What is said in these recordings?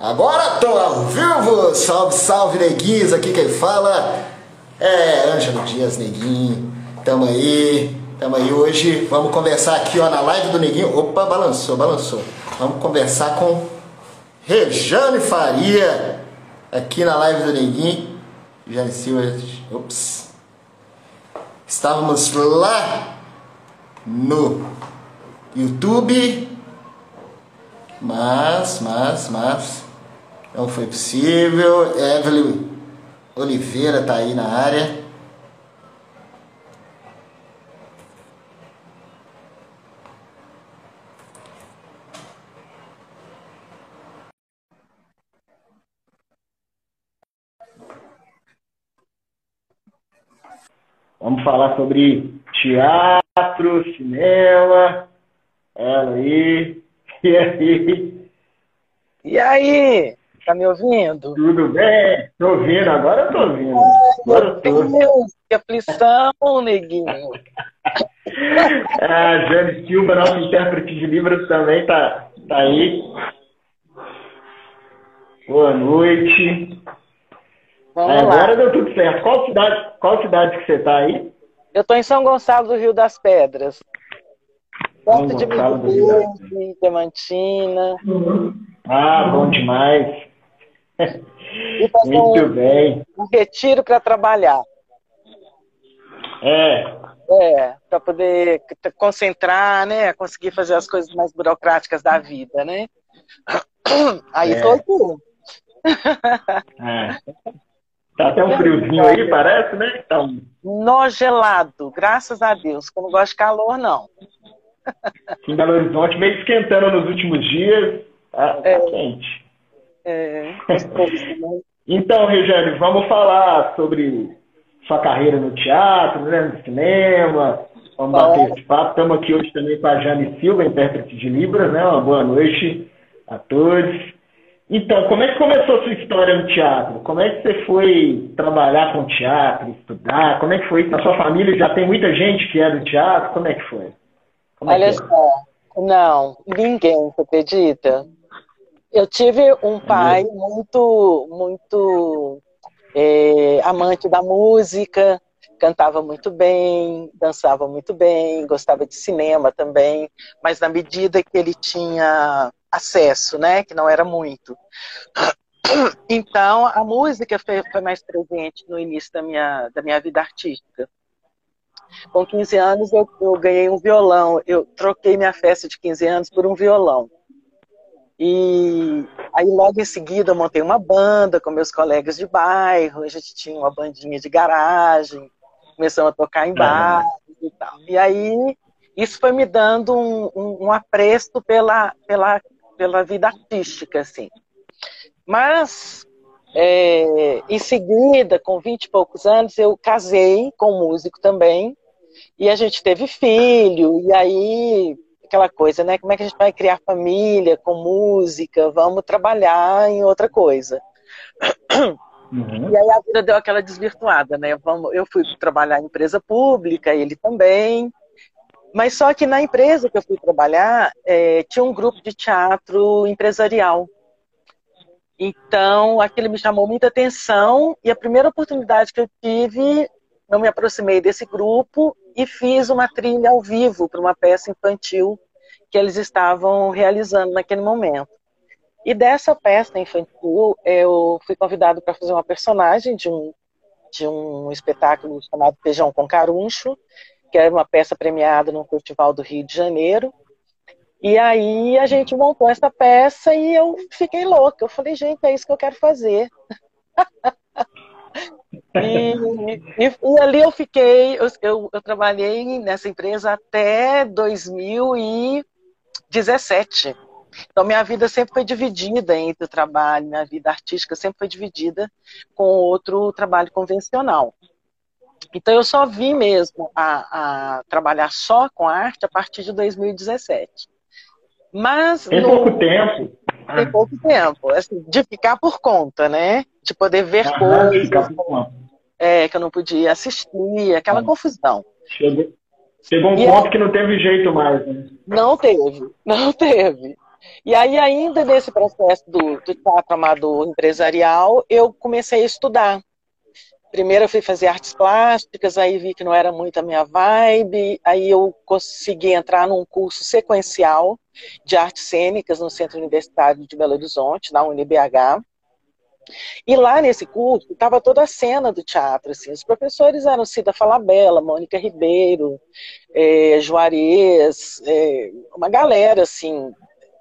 Agora tô ao vivo! Salve, salve, neguinhos! Aqui quem fala é Ângelo Dias Neguinho. Tamo aí, tamo aí hoje. Vamos conversar aqui ó, na live do Neguinho. Opa, balançou, balançou. Vamos conversar com Rejane Faria aqui na live do Neguinho. Jane Silva, ops. Estávamos lá no YouTube, mas, mas, mas não foi possível. Evelyn Oliveira tá aí na área. Vamos falar sobre teatro, cinema. Ela aí. E aí? E aí? Tá me ouvindo? Tudo bem? Tô ouvindo, agora eu tô ouvindo. Agora eu tô. Deus, que aflição, neguinho. a Jane Silva, nossa intérprete de Libras, também tá, tá aí. Boa noite. Vamos agora lá. deu tudo certo. Qual cidade, qual cidade que você tá aí? Eu tô em São Gonçalo do Rio das Pedras. Perto de Verde, Diamantina. Ah, bom demais. Muito um, bem. Um retiro para trabalhar. É. É, para poder concentrar, né? Conseguir fazer as coisas mais burocráticas da vida, né? Aí é. tô aqui. É. Tá até um friozinho aí, parece, né? Tá um... Nó gelado, graças a Deus, que eu não gosto de calor, não. Em Belo Horizonte, meio esquentando nos últimos dias, tá, tá é. quente. É, então, Regiane, vamos falar sobre sua carreira no teatro, né, no cinema. Vamos bater esse papo. Estamos aqui hoje também com a Jane Silva, intérprete de Libras, né? Uma boa noite a todos. Então, como é que começou a sua história no teatro? Como é que você foi trabalhar com teatro, estudar? Como é que foi? Na sua família já tem muita gente que é do teatro? Como é que foi? Como é Olha é só, não, ninguém, você acredita? Eu tive um pai muito, muito é, amante da música, cantava muito bem, dançava muito bem, gostava de cinema também, mas na medida que ele tinha acesso, né, que não era muito. Então, a música foi, foi mais presente no início da minha, da minha vida artística. Com 15 anos, eu, eu ganhei um violão. Eu troquei minha festa de 15 anos por um violão. E aí logo em seguida eu montei uma banda com meus colegas de bairro, a gente tinha uma bandinha de garagem, começamos a tocar em bares e tal. E aí isso foi me dando um, um, um apreço pela, pela, pela vida artística, assim. Mas é, em seguida, com vinte e poucos anos, eu casei com um músico também, e a gente teve filho, e aí aquela coisa, né? Como é que a gente vai criar família com música? Vamos trabalhar em outra coisa. Uhum. E aí a vida deu aquela desvirtuada, né? Vamos, eu fui trabalhar em empresa pública, ele também. Mas só que na empresa que eu fui trabalhar, é, tinha um grupo de teatro empresarial. Então, aquilo me chamou muita atenção e a primeira oportunidade que eu tive, eu me aproximei desse grupo e fiz uma trilha ao vivo para uma peça infantil que eles estavam realizando naquele momento. E dessa peça infantil, eu fui convidado para fazer uma personagem de um, de um espetáculo chamado Feijão com Caruncho, que era uma peça premiada no Festival do Rio de Janeiro. E aí a gente montou essa peça e eu fiquei louca. Eu falei, gente, é isso que eu quero fazer. E, e, e, ali eu fiquei, eu, eu, eu, trabalhei nessa empresa até 2017. Então, minha vida sempre foi dividida entre o trabalho, minha vida artística sempre foi dividida com outro trabalho convencional. Então, eu só vim mesmo a, a trabalhar só com arte a partir de 2017. Mas. Tem no... pouco tempo. Tem pouco tempo. Assim, de ficar por conta, né? De poder ver ah, coisas é, que eu não podia assistir, aquela ah. confusão. Chegou, chegou um e ponto que não teve jeito mais. Né? Não teve, não teve. E aí, ainda nesse processo do, do teatro amador empresarial, eu comecei a estudar. Primeiro eu fui fazer artes plásticas, aí vi que não era muito a minha vibe, aí eu consegui entrar num curso sequencial de artes cênicas no Centro Universitário de Belo Horizonte, na UniBH. E lá nesse curso estava toda a cena do teatro, assim, os professores eram Cida Falabella, Mônica Ribeiro, é, Juarez, é, uma galera assim,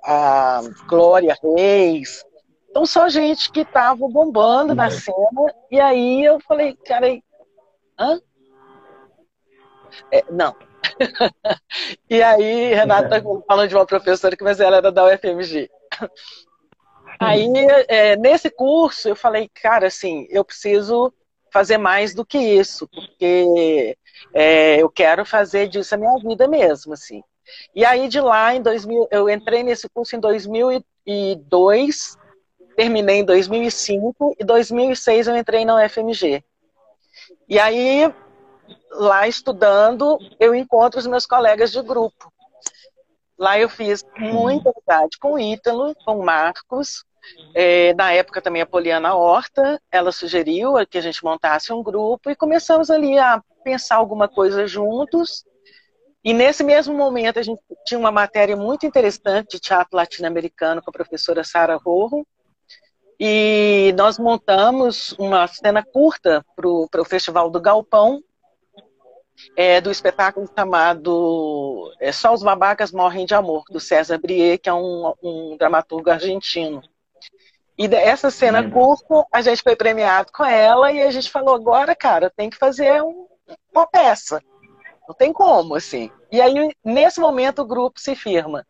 a Glória Reis, então, só gente que estava bombando na cena. E aí eu falei, cara, hã? É, não. e aí, Renata falando de uma professora que, mas ela era da UFMG. Aí, é, nesse curso, eu falei, cara, assim, eu preciso fazer mais do que isso, porque é, eu quero fazer disso a minha vida mesmo, assim. E aí, de lá, em 2000, eu entrei nesse curso em 2002, terminei em 2005 e 2006 eu entrei na UFMG. E aí, lá estudando, eu encontro os meus colegas de grupo. Lá eu fiz muita amizade com o Ítalo, com o Marcos. É, na época também a Poliana Horta, ela sugeriu que a gente montasse um grupo e começamos ali a pensar alguma coisa juntos. E nesse mesmo momento a gente tinha uma matéria muito interessante de teatro latino-americano com a professora Sara Rojo, e nós montamos uma cena curta para o Festival do Galpão, é, do espetáculo chamado é, Só os Babacas Morrem de Amor, do César Brie, que é um, um dramaturgo argentino. E essa cena uhum. curta, a gente foi premiado com ela e a gente falou, agora, cara, tem que fazer um, uma peça. Não tem como, assim. E aí, nesse momento, o grupo se firma.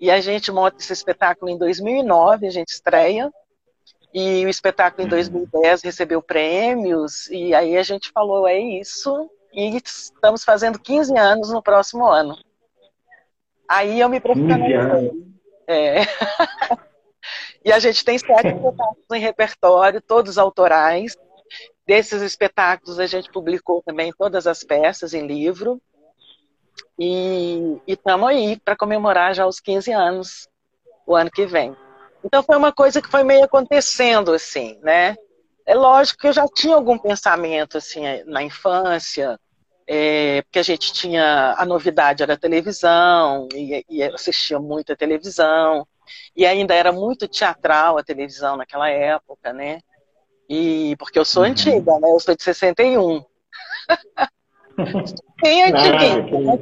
E a gente monta esse espetáculo em 2009, a gente estreia. E o espetáculo em 2010 recebeu prêmios, e aí a gente falou, é isso, e estamos fazendo 15 anos no próximo ano. Aí eu me profissionalizei. É. e a gente tem sete espetáculos em repertório, todos autorais. Desses espetáculos a gente publicou também todas as peças em livro. E estamos aí para comemorar já os 15 anos, o ano que vem. Então foi uma coisa que foi meio acontecendo assim, né? É lógico que eu já tinha algum pensamento assim na infância, é, porque a gente tinha a novidade era a televisão e, e assistia muito a televisão e ainda era muito teatral a televisão naquela época, né? E porque eu sou uhum. antiga, né? Eu sou de 61. Bem antiguinha.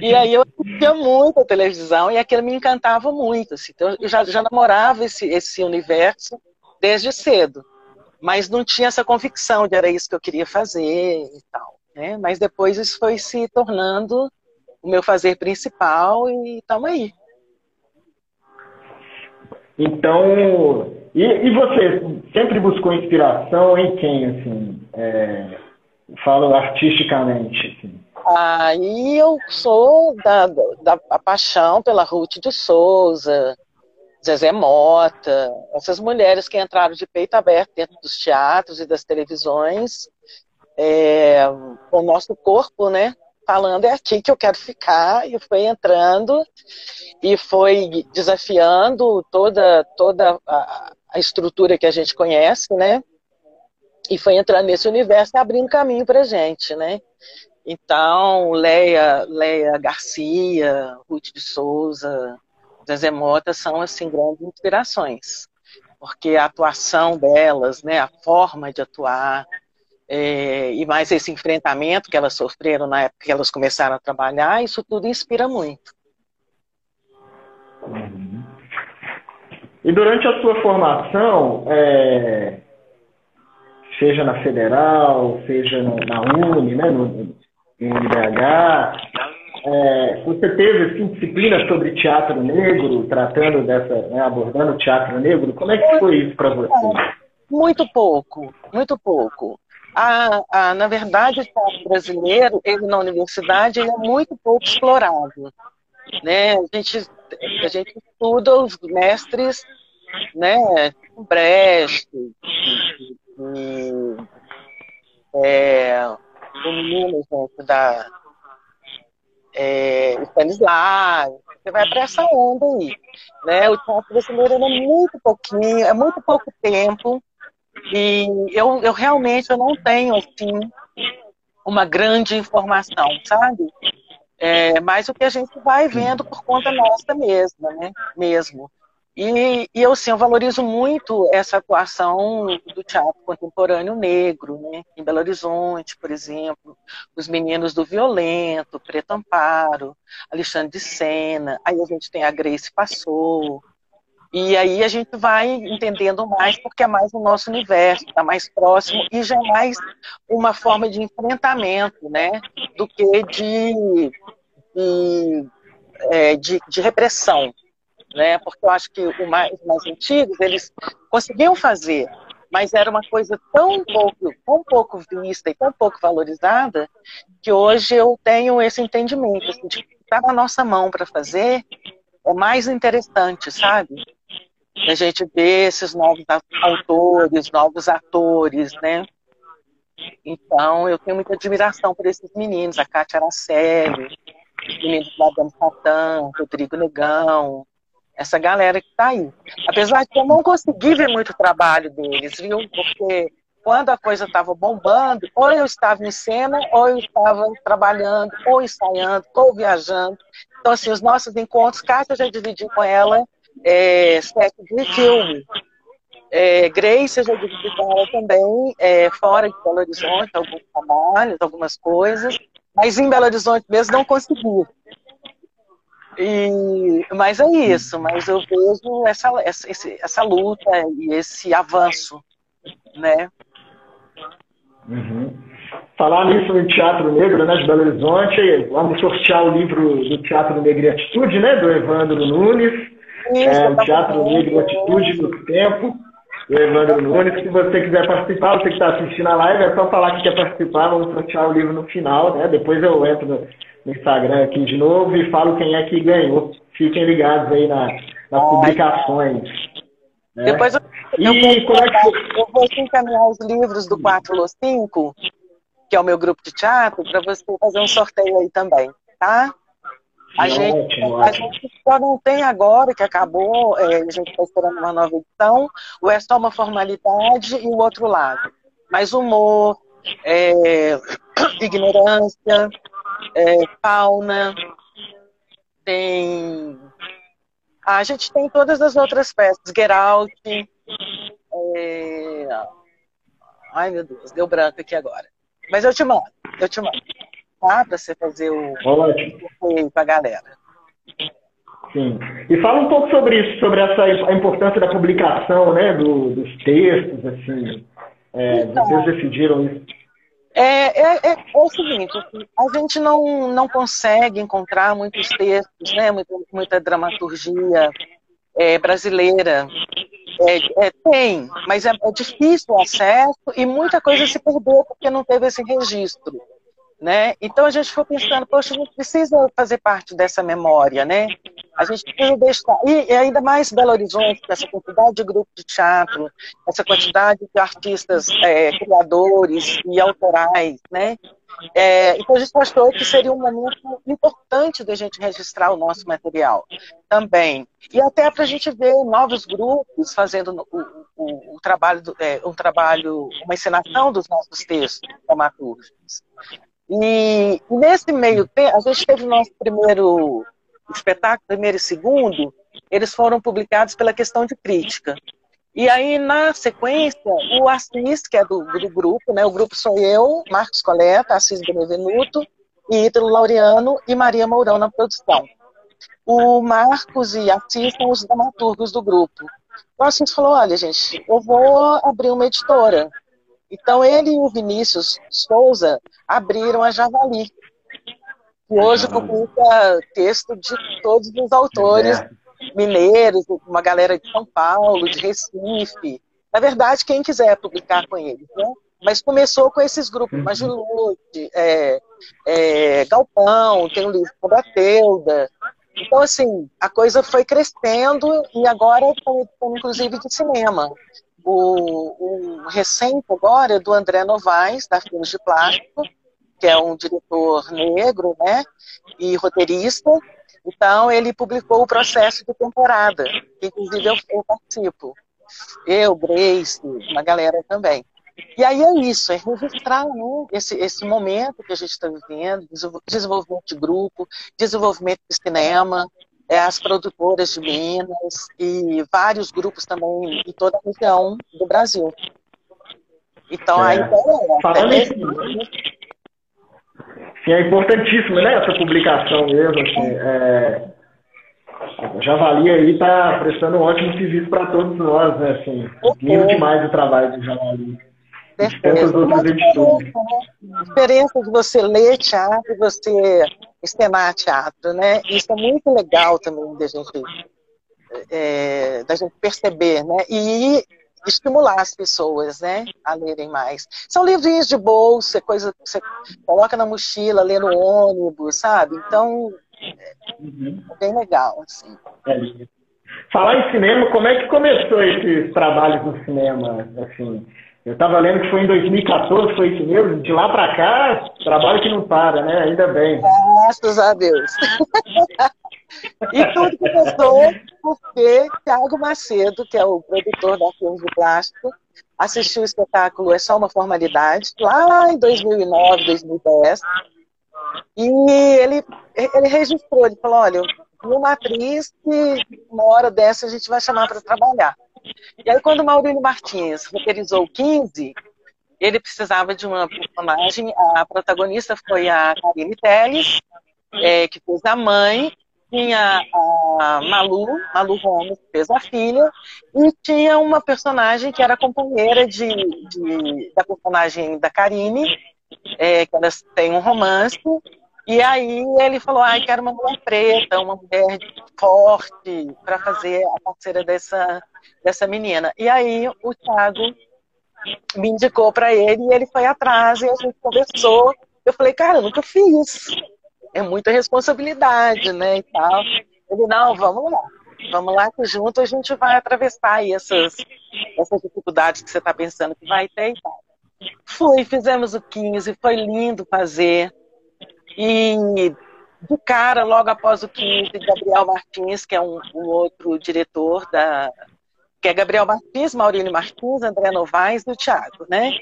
E aí eu assistia muito a televisão e aquilo me encantava muito. Assim. Então eu já, já namorava esse, esse universo desde cedo. Mas não tinha essa convicção de era isso que eu queria fazer e tal. Né? Mas depois isso foi se tornando o meu fazer principal e estamos aí. Então, e, e, você sempre buscou inspiração em quem, assim? É, falo artisticamente, assim. Aí eu sou da, da, paixão pela Ruth de Souza, Zezé Mota, essas mulheres que entraram de peito aberto dentro dos teatros e das televisões, é, o nosso corpo, né? Falando é aqui que eu quero ficar, e foi entrando e foi desafiando toda, toda a, estrutura que a gente conhece, né? E foi entrando nesse universo e abrindo caminho para gente, né? Então, Leia, Leia Garcia, Ruth de Souza, Zezé Mota são assim grandes inspirações, porque a atuação delas, né, a forma de atuar é, e mais esse enfrentamento que elas sofreram na época que elas começaram a trabalhar, isso tudo inspira muito. Uhum. E durante a sua formação, é, seja na Federal, seja na Uni, né, no, em UNBH. É, você teve assim, disciplina sobre teatro negro, tratando dessa, né, abordando o teatro negro. Como é que foi isso para você? Muito pouco, muito pouco. A, a, na verdade, o teatro brasileiro, ele na universidade, ele é muito pouco explorado. Né? A, gente, a gente estuda os mestres, né, Brecht, e, e, é, o menino, gente, da é, Stanislavski, você vai para essa onda aí. Né? O teatro brasileiro é muito pouquinho, é muito pouco tempo, e eu, eu realmente eu não tenho, assim, uma grande informação, sabe? É, mas o que a gente vai vendo por conta nossa mesma, né? Mesmo. E, e eu, assim, eu valorizo muito essa atuação do teatro contemporâneo negro, né? Em Belo Horizonte, por exemplo, os meninos do Violento, Preto Amparo, Alexandre de Sena, aí a gente tem a Grace Passou, e aí a gente vai entendendo mais porque é mais o nosso universo, está mais próximo e já é mais uma forma de enfrentamento, né? Do que de, de, é, de, de repressão, né? Porque eu acho que os mais, mais antigos, eles conseguiam fazer, mas era uma coisa tão pouco, tão pouco vista e tão pouco valorizada, que hoje eu tenho esse entendimento, assim, de que está na nossa mão para fazer, é mais interessante, sabe? A gente vê esses novos autores, novos atores, né? Então, eu tenho muita admiração por esses meninos, a Cátia Araceli, os meninos Madame Satã, Rodrigo Negão, essa galera que está aí. Apesar de eu não conseguir ver muito trabalho deles, viu? Porque quando a coisa estava bombando, ou eu estava em cena, ou eu estava trabalhando, ou ensaiando, ou viajando. Então, assim, os nossos encontros, Cátia já dividi com ela é, set de filme. É, Grace, eu já dividi com ela também, é, fora de Belo Horizonte, alguns trabalhos, algumas coisas, mas em Belo Horizonte mesmo não consegui. E, mas é isso, mas eu vejo essa, essa, essa luta e esse avanço, né? Uhum. Falar nisso no Teatro Negro, né, de Belo Horizonte, vamos sortear o livro do Teatro Negro e Atitude, né, do Evandro Nunes, é, o Teatro Negro Atitude no Tempo, do Evandro Nunes. Se você quiser participar, você que está assistindo a live, é só falar que quer participar, vamos sortear o livro no final, né, depois eu entro no no Instagram aqui de novo e falo quem é que ganhou. Fiquem ligados aí na, nas publicações. Né? Depois eu, eu, e vou, é que... eu vou encaminhar os livros do 4 ou 5, que é o meu grupo de teatro, para você fazer um sorteio aí também, tá? A, gente, ótimo, a gente só não tem agora, que acabou, é, a gente está esperando uma nova edição, o É Só Uma Formalidade e o Outro Lado. Mas humor, é, ignorância, é, fauna, tem. A gente tem todas as outras peças, Geralt. É... Ai, meu Deus, deu branco aqui agora. Mas eu te mando, eu te mando. Tá? Pra você fazer o Ótimo. pra galera. Sim. E fala um pouco sobre isso, sobre essa, a importância da publicação, né, do, dos textos, assim. É, então, vocês decidiram isso é, é, é, é, o seguinte, assim, a gente não, não consegue encontrar muitos textos, né, muita, muita dramaturgia é, brasileira. É, é, tem, mas é, é, difícil o acesso e muita coisa se perdeu porque não teve esse registro. Né? Então a gente foi pensando, poxa, a gente precisa fazer parte dessa memória, né? A gente precisa deixar, e, ainda mais Belo Horizonte, com essa quantidade de grupos de teatro, essa quantidade de artistas é, criadores e autorais, né? É, então a gente achou que seria um momento importante da gente registrar o nosso material também. E até para a gente ver novos grupos fazendo o, o, o trabalho, é, um trabalho, uma encenação dos nossos textos dramaturgicos. E nesse meio tempo, a gente teve o nosso primeiro espetáculo, primeiro e segundo, eles foram publicados pela questão de crítica. E aí, na sequência, o Assis, que é do, do grupo, né, o grupo sou eu, Marcos Coleta, Assis Benevenuto, e Ítalo Laureano e Maria Mourão na produção. O Marcos e Assis são os dramaturgos do grupo. O Assis falou, olha, gente, eu vou abrir uma editora. Então, ele e o Vinícius Souza abriram a Javali, que hoje publica texto de todos os autores mineiros, uma galera de São Paulo, de Recife. Na verdade, quem quiser publicar com eles, né? Mas começou com esses grupos, uhum. Magilude, é, é, Galpão, tem o livro sobre a Teuda. Então, assim, a coisa foi crescendo e agora estamos, inclusive, de cinema. O, o recente agora é do André Novaes, da Filmes de Plástico, que é um diretor negro, né, e roteirista, Então, ele publicou o processo de temporada, que inclusive eu, eu participo. Eu, Grace, uma galera também. E aí é isso, é registrar né, esse, esse momento que a gente está vivendo, desenvolvimento de grupo, desenvolvimento de cinema, as produtoras de Minas e vários grupos também em toda a região do Brasil. Então, é. a ideia é... Falando é, Sim, é importantíssimo, né, essa publicação mesmo, assim, é, a Javali aí está prestando um ótimo serviço para todos nós, né, assim, lindo demais o trabalho do Javali. Certeza. Uma diferença, né? diferença de você ler teatro você encenar teatro, né? Isso é muito legal também da gente, é, da gente perceber, né? E estimular as pessoas, né, a lerem mais. São livrinhos de bolsa, coisa que você coloca na mochila, lê no ônibus, sabe? Então, é bem legal, assim. É. Falar em cinema, como é que começou esses trabalhos no cinema, assim? Eu estava lendo que foi em 2014, foi isso mesmo? De lá para cá, trabalho que não para, né? Ainda bem. Graças a Deus. e tudo começou porque Thiago Macedo, que é o produtor da Filmes de Plástico, assistiu o espetáculo É Só Uma Formalidade, lá em 2009, 2010. E ele, ele registrou, ele falou, olha, uma atriz que uma hora dessa a gente vai chamar para trabalhar. E aí, quando o Maurílio Martins roteirizou 15, ele precisava de uma personagem. A protagonista foi a Karine Telles, é, que fez a mãe. Tinha a Malu, Malu Gomes, que fez a filha. E tinha uma personagem que era companheira de, de da personagem da Karine, é, que elas têm um romance. E aí ele falou, ai, quero uma mulher preta, uma mulher forte, para fazer a parceira dessa, dessa menina. E aí o Thiago me indicou para ele e ele foi atrás e a gente conversou. Eu falei, cara, eu nunca fiz. É muita responsabilidade, né, e tal. Ele, não, vamos lá. Vamos lá que junto a gente vai atravessar essas, essas dificuldades que você está pensando que vai ter e tal. Fui, fizemos o 15, foi lindo fazer. E de cara, logo após o 15, Gabriel Martins, que é um, um outro diretor da. que é Gabriel Martins, Maurílio Martins, André Novaes e o Thiago, né?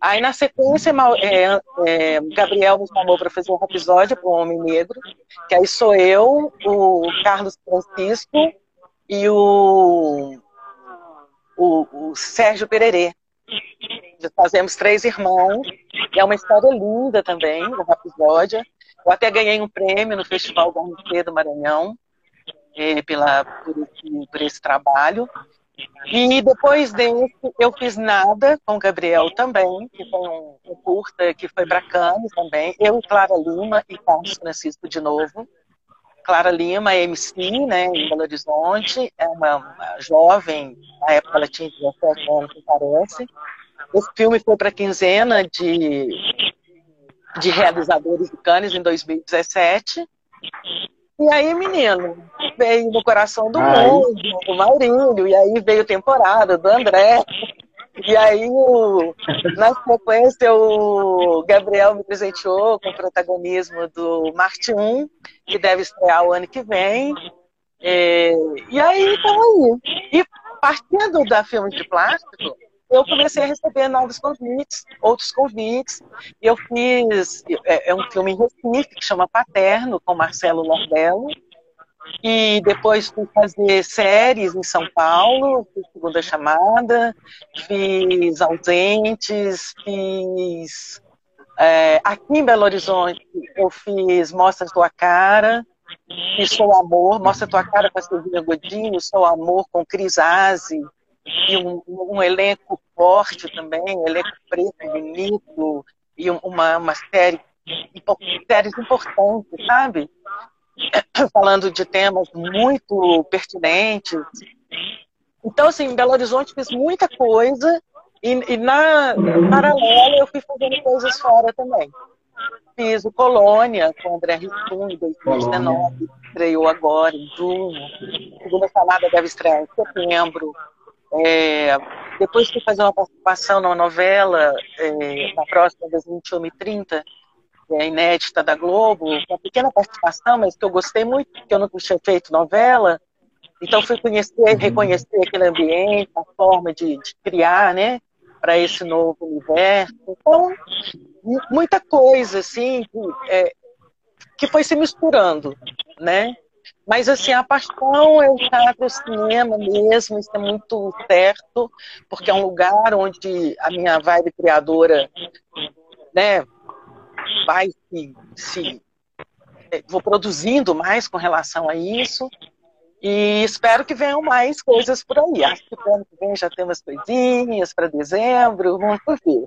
Aí, na sequência, é, é, Gabriel me chamou para fazer um episódio para o Homem Negro, que aí sou eu, o Carlos Francisco e o, o, o Sérgio Pererê. Fazemos três irmãos, e é uma história linda também, o episódio. Eu até ganhei um prêmio no Festival Garnicê do Maranhão é, pela, por esse, por, esse, trabalho. E depois desse, eu fiz nada com o Gabriel também, que foi um, um curta que foi para Cannes também. Eu, Clara Lima e Carlos Francisco de novo. Clara Lima, MC, né, em Belo Horizonte, é uma, uma jovem, na época ela tinha 17 anos, que parece. Esse filme foi para a quinzena de, de realizadores de Cannes em 2017. E aí, menino, veio no coração do Ai. mundo, do Maurílio, e aí veio temporada do André. E aí, o, na sequência, o Gabriel me presenteou com o protagonismo do Marte 1, que deve estrear o ano que vem. É, e aí, estamos aí. E partindo da filme de plástico, eu comecei a receber novos convites, outros convites. E eu fiz é, é, um filme em Recife que chama Paterno, com Marcelo Lordello. E depois fui fazer séries em São Paulo, fiz Segunda Chamada, fiz Ausentes, fiz. É, aqui em Belo Horizonte, eu fiz Mostra Tua Cara, fiz Sou Amor, Mostra Tua Cara com a Silvia Godinho, Sou Amor com Cris Aze, e um, um, elenco forte também, um elenco preto, bonito, e uma, uma série, séries importantes, sabe? Falando de temas muito pertinentes. Então, assim, em Belo Horizonte fiz muita coisa e, e na paralela eu fui fazendo coisas fora também. Fiz o Colônia com o André Rissun em 2019, estreou agora em junho. A segunda chamada deve estrear em setembro. É, depois fui fazer uma participação numa novela, é, na próxima das 21 e 30, é, inédita da Globo, uma pequena participação, mas que eu gostei muito, porque eu não tinha feito novela. Então fui conhecer, reconhecer aquele ambiente, a forma de, de criar, né, para esse novo universo. Então, muita coisa, assim, é, que foi se misturando, né? Mas, assim, a paixão é o teatro, o cinema mesmo, isso é muito certo, porque é um lugar onde a minha vibe criadora, né, vai se, se é, vou produzindo mais com relação a isso. E espero que venham mais coisas por aí. Acho que ano que vem já tem umas coisinhas para dezembro, vamos ver.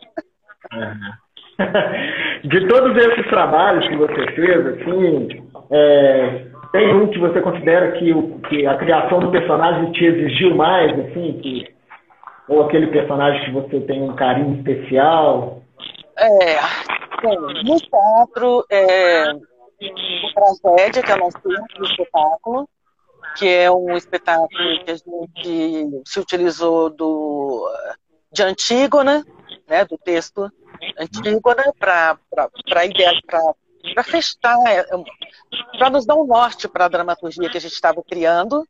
De todos esses trabalhos que você fez, assim, é, tem um que você considera que, o, que a criação do personagem te exigiu mais, assim, que, ou aquele personagem que você tem um carinho especial? É, bem, no teatro, é, Tragédia, que é o nosso espetáculo, que é um espetáculo que a gente se utilizou do, de Antígona, né, do texto Antígona, para para festar, é, para nos dar um norte para a dramaturgia que a gente estava criando.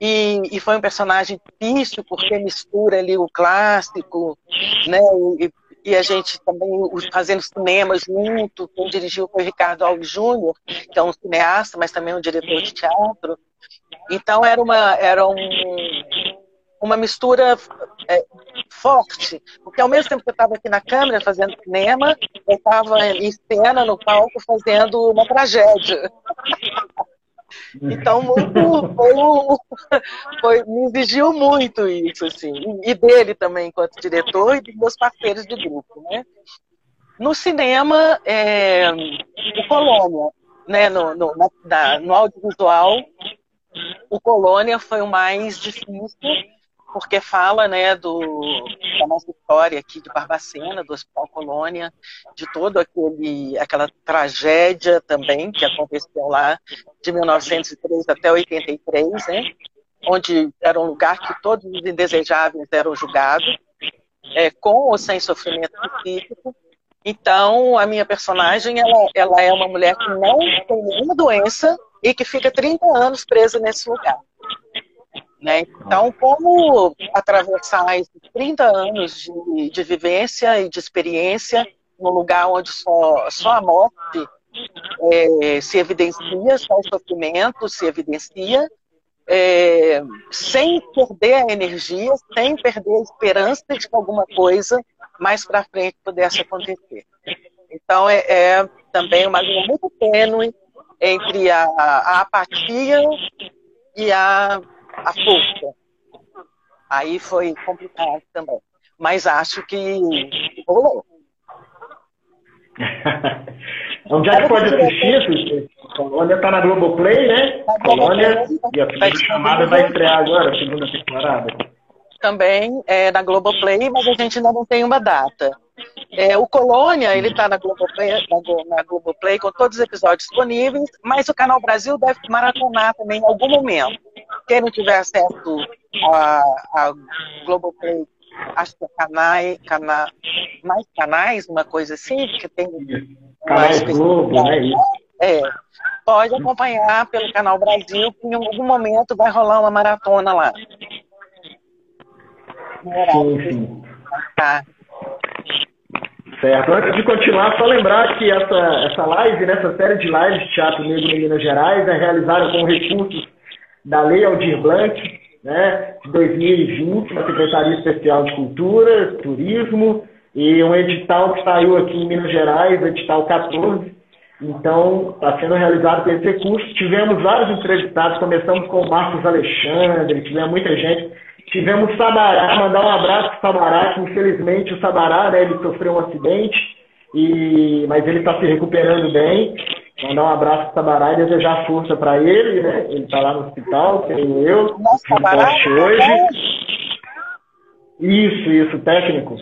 E, e, foi um personagem difícil, porque mistura ali o clássico, né, e, e a gente também fazendo cinema junto. Quem dirigiu foi o Ricardo Alves Júnior, que é um cineasta, mas também um diretor de teatro. Então era uma, era um, uma mistura é, forte, porque ao mesmo tempo que eu estava aqui na câmera fazendo cinema, eu estava em cena no palco fazendo uma tragédia. Então, muito, foi, foi, me exigiu muito isso, assim, e dele também, enquanto diretor, e dos meus parceiros de grupo, né? No cinema, é, o Colônia, né, no, no, na, no audiovisual, o Colônia foi o mais difícil, porque fala né, do, da nossa história aqui de Barbacena, do Hospital Colônia, de toda aquela tragédia também que aconteceu lá de 1903 até 83, né, onde era um lugar que todos os indesejáveis eram julgados, é, com ou sem sofrimento psíquico. Então, a minha personagem ela, ela é uma mulher que não tem nenhuma doença, e que fica 30 anos presa nesse lugar. Né? Então, como atravessar esses 30 anos de, de vivência e de experiência num lugar onde só, só a morte é, se evidencia, só o sofrimento se evidencia, é, sem perder a energia, sem perder a esperança de que alguma coisa mais para frente pudesse acontecer. Então, é, é também uma linha muito tênue entre a, a apatia e a, a força. Aí foi complicado também. Mas acho que rolou. Onde é que pode assistir? Colônia está na Globoplay, né? Colônia e a segunda chamada vai estrear agora, a segunda temporada. Também é na Globoplay, mas a gente ainda não tem uma data. É, o Colônia, ele está na Globoplay, na, na Globoplay com todos os episódios disponíveis, mas o Canal Brasil deve maratonar também em algum momento. Quem não tiver acesso a, a Globoplay, acho que é canais, cana, mais canais, uma coisa assim, que tem Canais Globo, né? É, pode acompanhar pelo Canal Brasil, que em algum momento vai rolar uma maratona lá. Sim, sim. Tá. Certo. Antes de continuar, só lembrar que essa, essa live, né, série de lives de Teatro Negro em Minas Gerais, é realizada com recursos da Lei Aldir Blanc, né, de 2020, na Secretaria Especial de Cultura, Turismo, e um edital que saiu aqui em Minas Gerais, edital 14. Então, está sendo realizado esse recurso. Tivemos vários entrevistados, começamos com o Marcos Alexandre, tivemos muita gente Tivemos o Sabará, mandar um abraço para o Sabará, que infelizmente o Sabará, né, ele sofreu um acidente, e, mas ele está se recuperando bem. Mandar um abraço para o Sabará e desejar força para ele, né? Ele está lá no hospital, creio eu. Nossa, Sabará, hoje. Isso, isso, técnico.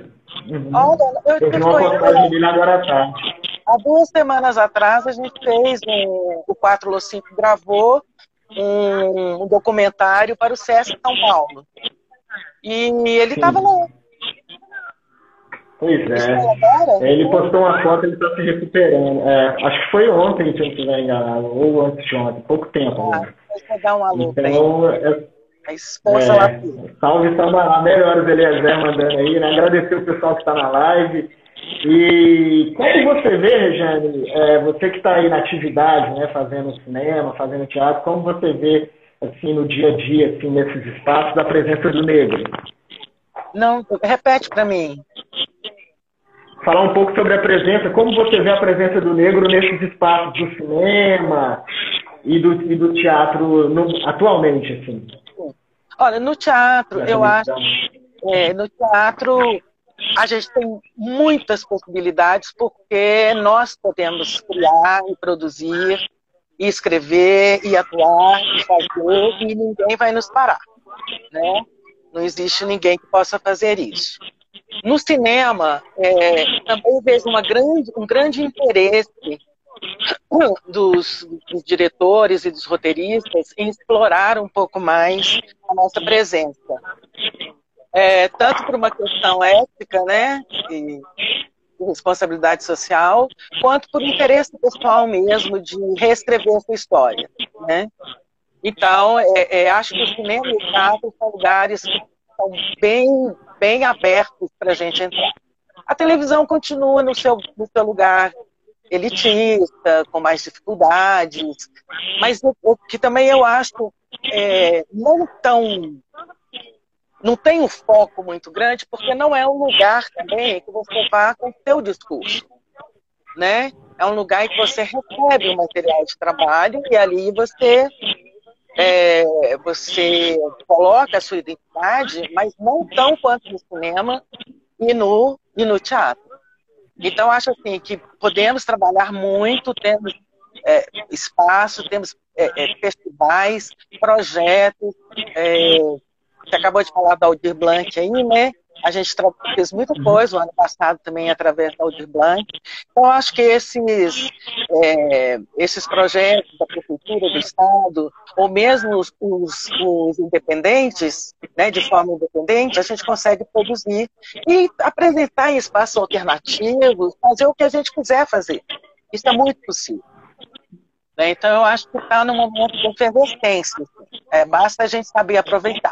Uhum. Olha, eu, eu vi uma postagem dele agora à tarde. Há duas semanas atrás a gente fez um, o 4 Lo 5 gravou um, um documentário para o SESC São Paulo. E ele estava lá. Pois é. Ele postou uma foto, ele está se recuperando. É, acho que foi ontem, se eu não estiver enganado, ou antes de ontem, pouco tempo. Ah, vou dar uma luta então. É, a esposa é, lá. Salve Sambará, melhores Eliezer mandando aí, né? Agradecer o pessoal que está na live. E como você vê, Regiane, é, você que está aí na atividade, né, fazendo cinema, fazendo teatro, como você vê assim no dia a dia, assim, nesses espaços, a presença do negro? Não, repete para mim. Falar um pouco sobre a presença, como você vê a presença do negro nesses espaços do cinema e do, e do teatro no, atualmente, assim. Olha, no teatro, eu acho, é, no teatro a gente tem muitas possibilidades porque nós podemos criar e produzir e escrever e atuar e fazer e ninguém vai nos parar, né? Não existe ninguém que possa fazer isso. No cinema, é, também vejo uma grande, um grande interesse dos, dos, diretores e dos roteiristas em explorar um pouco mais a nossa presença. É, tanto por uma questão ética, né, e, de responsabilidade social, quanto por interesse pessoal mesmo de reescrever essa história, né? Então, é, é, acho que o cinema e o teatro são lugares que estão bem, bem abertos para a gente entrar. A televisão continua no seu, no seu lugar elitista, com mais dificuldades, mas o, que também eu acho é, não tão não tem um foco muito grande, porque não é um lugar também que você vá com o seu discurso, né? É um lugar em que você recebe o material de trabalho e ali você é, você coloca a sua identidade, mas não tão quanto no cinema e no, e no teatro. Então, acho assim que podemos trabalhar muito, temos é, espaço, temos é, é festivais, projetos, é, você acabou de falar da Aldir Blanc aí, né? A gente fez muita uhum. coisa o ano passado também através da Aldir Blanc. Então, acho que esses, é, esses projetos da Prefeitura, do Estado, ou mesmo os, os, os, independentes, né, de forma independente, a gente consegue produzir e apresentar espaços alternativos, fazer o que a gente quiser fazer. Isso é muito possível. Né? Então, eu acho que está num momento de efervescência. É, basta a gente saber aproveitar.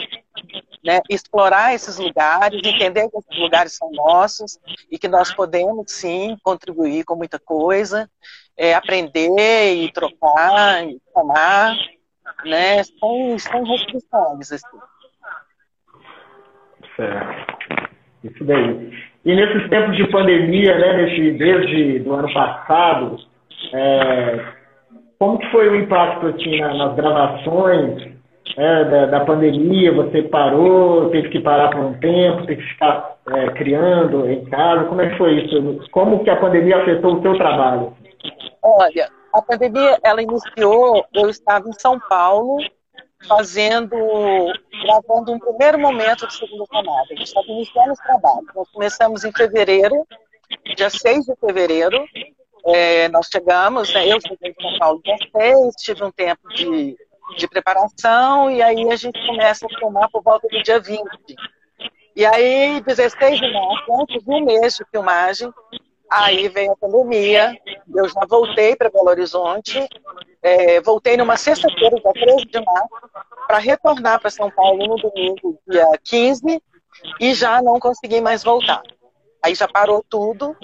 Né? Explorar esses lugares, entender que esses lugares são nossos e que nós podemos, sim, contribuir com muita coisa, é, aprender e trocar, e tomar, né? sem, sem restrições. Assim. Certo. Isso daí. E nesses tempos de pandemia, né, nesse, desde do ano passado, é, como que foi o impacto assim, nas gravações é, da, da, pandemia? Você parou, teve que parar por um tempo, teve que ficar é, criando em casa? Como é que foi isso? Como que a pandemia afetou o seu trabalho? Olha, a pandemia ela iniciou, eu estava em São Paulo fazendo, gravando um primeiro momento de segunda camada. A gente estava iniciando os trabalhos. Nós começamos em fevereiro, dia 6 de fevereiro, é, nós chegamos, né, eu cheguei em São Paulo dia 6, tive um tempo de, de preparação, e aí a gente começa a filmar por volta do dia 20. E aí, 16 de março, antes de um mês de filmagem, aí veio a pandemia, eu já voltei para Belo Horizonte, é, voltei numa sexta-feira, dia 13 de março, para retornar para São Paulo no domingo, dia 15, e já não consegui mais voltar. Aí já parou tudo,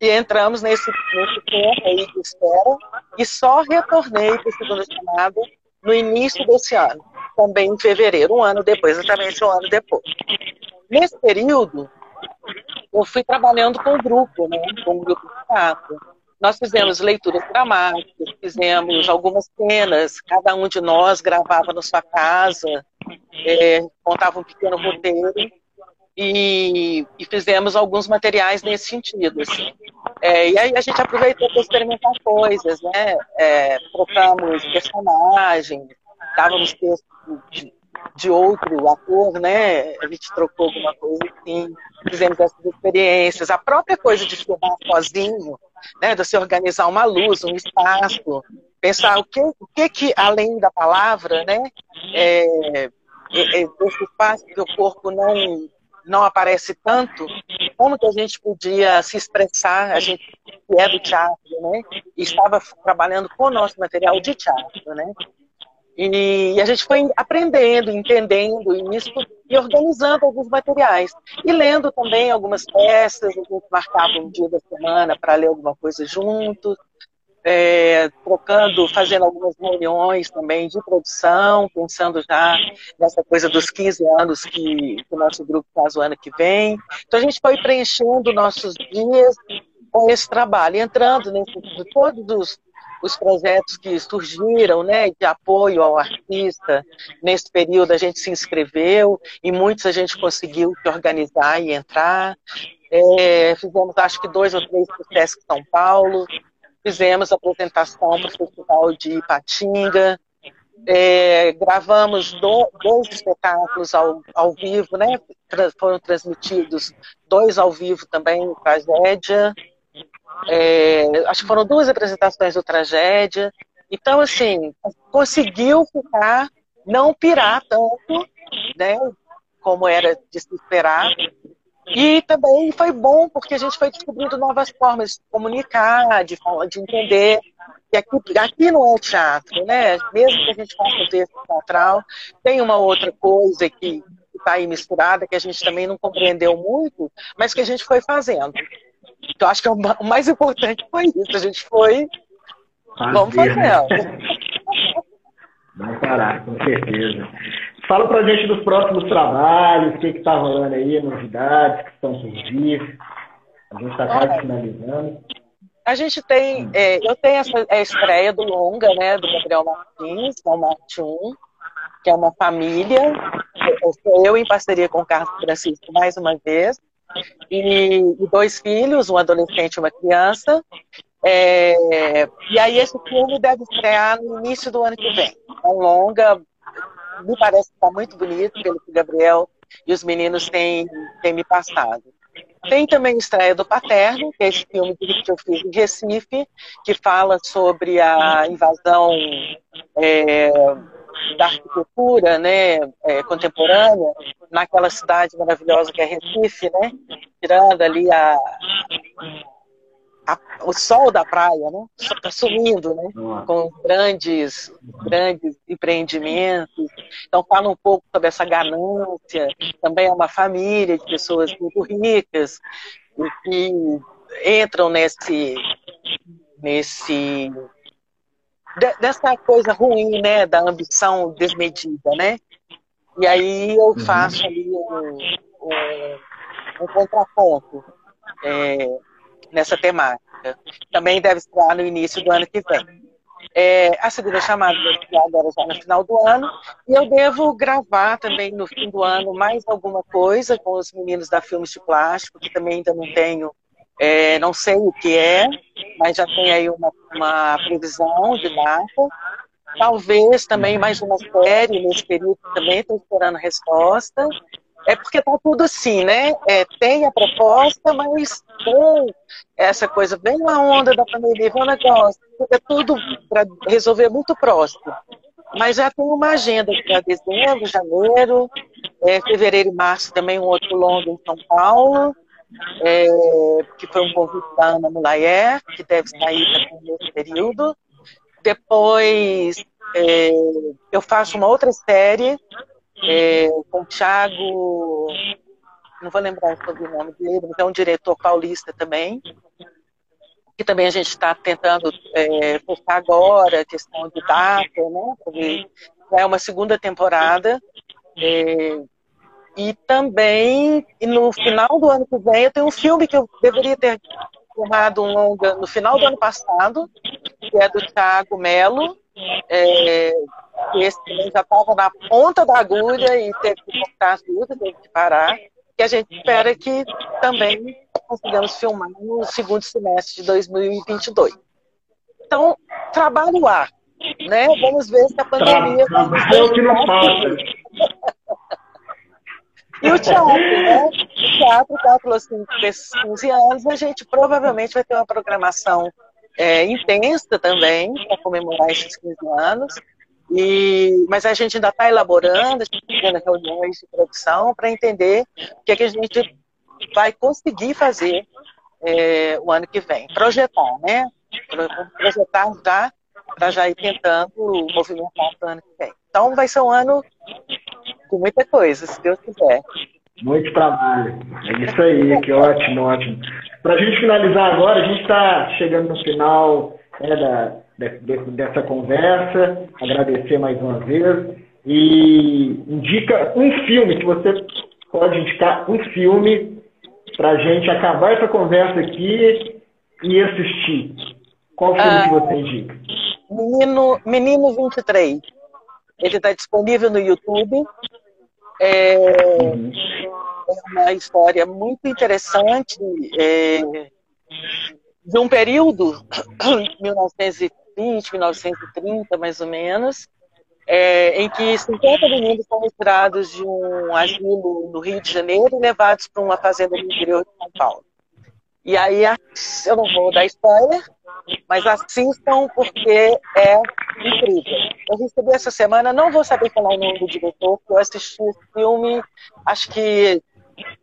e entramos nesse, nesse tempo aí de espera e só retornei para o segundo chamado no início desse ano, também em fevereiro, um ano depois, exatamente um ano depois. Nesse período, eu fui trabalhando com o grupo, né, com o grupo de teatro. Nós fizemos leituras dramáticas, fizemos algumas cenas, cada um de nós gravava na sua casa, é, contava um pequeno roteiro e, e, fizemos alguns materiais nesse sentido. Assim. É, e aí a gente aproveitou para experimentar coisas, né? É, trocamos personagens, dávamos texto de, de, outro ator, né? A gente trocou alguma coisa assim, fizemos essas experiências. A própria coisa de filmar sozinho, né? De se organizar uma luz, um espaço, pensar o que, o que, que além da palavra, né? É, esse espaço que o corpo não não aparece tanto, como que a gente podia se expressar, a gente que é do teatro, né? E estava trabalhando com o nosso material de teatro, né? E, a gente foi aprendendo, entendendo isso e organizando alguns materiais. E lendo também algumas peças, a gente marcava um dia da semana para ler alguma coisa juntos é, trocando, fazendo algumas reuniões também de produção, pensando já nessa coisa dos 15 anos que, que o nosso grupo faz o ano que vem. Então a gente foi preenchendo nossos dias com esse trabalho, entrando nesse, de todos os, os projetos que surgiram, né, de apoio ao artista. Nesse período a gente se inscreveu e muitos a gente conseguiu se organizar e entrar. É, fizemos acho que dois ou três pro Sesc São Paulo, fizemos apresentação para o Festival de Ipatinga, é, gravamos do, dois espetáculos ao, ao vivo, né? foram transmitidos dois ao vivo também, Tragédia. É, acho que foram duas apresentações do Tragédia. Então, assim, conseguiu ficar, não pirar tanto, né? Como era de se esperar, e também foi bom porque a gente foi descobrindo novas formas de comunicar, de, de entender que aqui, aqui não é teatro, né? Mesmo que a gente faça o texto teatral, tem uma outra coisa que está aí misturada, que a gente também não compreendeu muito, mas que a gente foi fazendo. Então, acho que é o mais importante foi isso. A gente foi. Fazer, vamos fazendo. Né? Vamos parar, com certeza. Fala pra gente dos próximos trabalhos, o que está rolando aí, novidades que estão surgindo. A gente está quase finalizando. A gente tem, é, eu tenho essa a estreia do Longa, né, do Gabriel Martins, que é o Martin, que é uma família. Eu, eu em parceria com o Carlos Francisco mais uma vez. E, e dois filhos, um adolescente e uma criança. É, e aí esse filme deve estrear no início do ano que vem. É longa me parece que está muito bonito, pelo que o Gabriel e os meninos têm, têm me passado. Tem também estreia do Paterno, que é esse filme que eu fiz em Recife, que fala sobre a invasão é, da arquitetura né, é, contemporânea naquela cidade maravilhosa que é Recife, né? Tirando ali a, a, o sol da praia, né? Está sumindo, né? Com grandes, grandes empreendimentos. Então fala um pouco sobre essa ganância. Também é uma família de pessoas muito ricas que entram nesse, nesse dessa coisa ruim, né? Da ambição desmedida, né? E aí eu uhum. faço ali um, um, um contraponto. É, nessa temática. Também deve estar no início do ano que vem. É, a segunda chamada agora já no final do ano. E eu devo gravar também no fim do ano mais alguma coisa com os meninos da Filmes de Plástico, que também ainda não tenho, é, não sei o que é, mas já tem aí uma, uma previsão de data. Talvez também mais uma série nesse período também estou esperando resposta. É porque está tudo assim, né? É, tem a proposta, mas com essa coisa, vem uma onda da pandemia, um negócio, é tudo para resolver muito próximo. Mas já tem uma agenda para dezembro, janeiro, é, fevereiro e março também um outro longo em São Paulo, é, que foi um convite da Ana Mulayer, que deve sair nesse período. Depois é, eu faço uma outra série é, com o Thiago, não vou lembrar o nome dele, mas é um diretor paulista também, que também a gente está tentando é, focar agora, questão de data, né? Porque é uma segunda temporada. É, e também, no final do ano que vem, eu tenho um filme que eu deveria ter filmado um longa no final do ano passado, que é do Thiago Melo, é, esse já estava na ponta da agulha e teve que cortar tudo, teve que parar. E a gente espera que também consigamos filmar no segundo semestre de 2022. Então, trabalho lá, né? Vamos ver se a pandemia... Trabalho que não falta. E o teatro, né? O teatro calculou assim, desses 15 anos, a gente provavelmente vai ter uma programação é, intensa também para comemorar esses 15 anos. E, mas a gente ainda está elaborando, a gente está fazendo reuniões de produção para entender o que, é que a gente vai conseguir fazer é, o ano que vem. Projetar, né? Projetar já para já ir tentando movimentar o ano que vem. Então vai ser um ano com muita coisa, se Deus quiser. Muito trabalho. É isso aí, que ótimo, ótimo. Para a gente finalizar agora, a gente está chegando no final né, da, de, dessa conversa. Agradecer mais uma vez. E indica um filme que você pode indicar um filme para a gente acabar essa conversa aqui e assistir. Qual filme ah, que você indica? Menino, Menino 23. Ele está disponível no YouTube. É, uhum. é, uma história muito interessante é, de um período, 1920, 1930, mais ou menos, é, em que 50 meninos são retirados de um asilo no Rio de Janeiro e levados para uma fazenda no interior de São Paulo. E aí, eu não vou dar spoiler, mas assistam porque é incrível. Eu recebi essa semana, não vou saber falar o nome do diretor, porque eu assisti o filme, acho que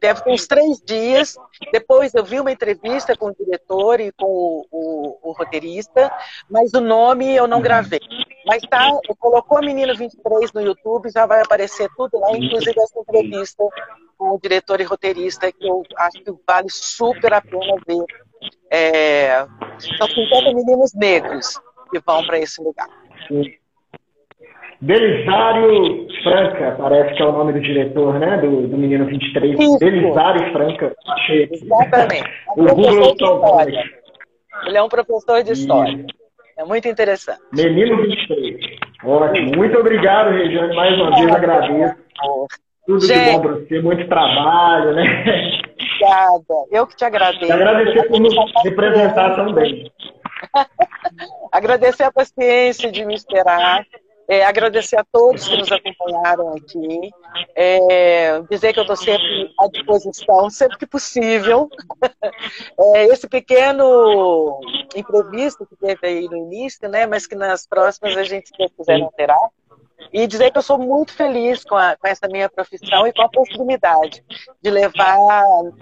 deve ter uns três dias. Depois eu vi uma entrevista com o diretor e com o, o, o roteirista, mas o nome eu não gravei. Mas tá, colocou a Menina 23 no YouTube, já vai aparecer tudo lá, inclusive essa entrevista com o diretor e roteirista, que eu acho que vale super a pena ver. É, são 50 meninos negros que vão para esse lugar. Sim. Belisário Franca, parece que é o nome do diretor, né? Do, do Menino 23. Isso. Belisário Franca. Achei. Exatamente. o Google história. Ele é um professor de história. É muito interessante. Menino 23. Ótimo. Muito obrigado, Regiane. Mais uma vez agradeço. Tudo Gente, de bom para você, muito trabalho, né? Obrigada. Eu que te agradeço. E agradecer por nos representar também. agradecer a paciência de me esperar. É, agradecer a todos que nos acompanharam aqui. É, dizer que eu estou sempre à disposição, sempre que possível. É, esse pequeno imprevisto que teve aí no início, né, mas que nas próximas a gente, se quiser, terá. E dizer que eu sou muito feliz com, a, com, essa minha profissão e com a possibilidade de levar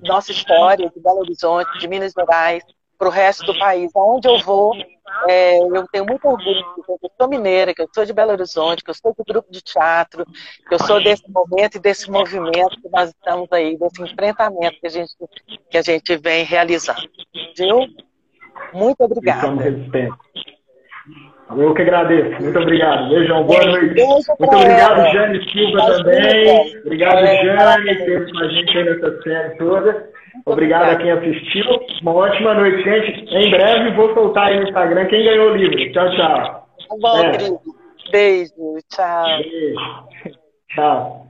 nossa história de Belo Horizonte, de Minas Gerais, para o resto do país. Aonde eu vou, é, eu tenho muito orgulho que eu sou mineira, que eu sou de Belo Horizonte, que eu sou do grupo de teatro, que eu sou desse momento e desse movimento que nós estamos aí, desse enfrentamento que a gente, que a gente vem realizando. Viu? Muito obrigada. Eu que agradeço. Muito obrigado. Beijão, boa noite. Muito obrigado, Jane Silva também. Obrigado, Jane, por ter com a gente aí nessa série toda. Obrigado a quem assistiu. Uma ótima noite, gente. Em breve vou soltar aí no Instagram quem ganhou o livro. Tchau, tchau. Bom, é. Beijo, tchau. Beijo. Tchau.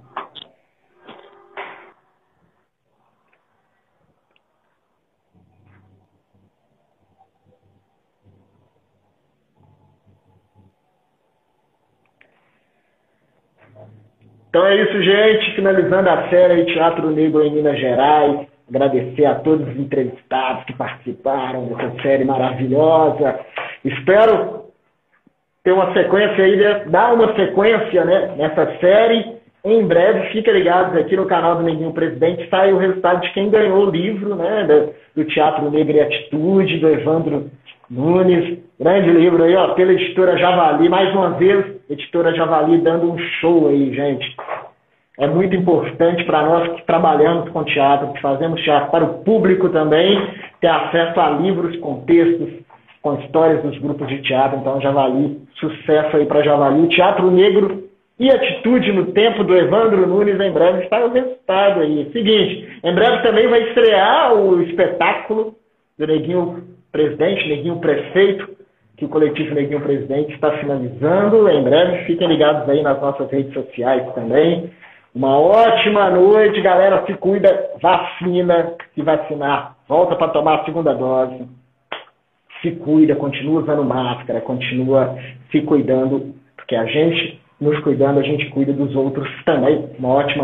Então é isso, gente. Finalizando a série Teatro Negro em Minas Gerais. Agradecer a todos os entrevistados que participaram dessa série maravilhosa. Espero ter uma sequência aí, dar uma sequência né, nessa série. Em breve, fiquem ligados aqui no canal do Neguinho Presidente, sai o resultado de quem ganhou o livro né, do, do Teatro Negro e Atitude, do Evandro Nunes. Grande livro aí, ó, pela editora Javali. Mais uma vez, editora Javali dando um show aí, gente. É muito importante para nós que trabalhamos com teatro, que fazemos teatro para o público também, ter acesso a livros com textos, com histórias dos grupos de teatro. Então, Javali, sucesso aí para Javali. Teatro Negro e Atitude no Tempo do Evandro Nunes, em breve está o resultado aí. Seguinte, em breve também vai estrear o espetáculo do Neguinho Presidente, Neguinho Prefeito, que o coletivo Neguinho Presidente está finalizando. Em breve, fiquem ligados aí nas nossas redes sociais também. Uma ótima noite, galera. Se cuida, vacina, se vacinar, volta para tomar a segunda dose. Se cuida, continua usando máscara, continua se cuidando, porque a gente, nos cuidando, a gente cuida dos outros também. Uma ótima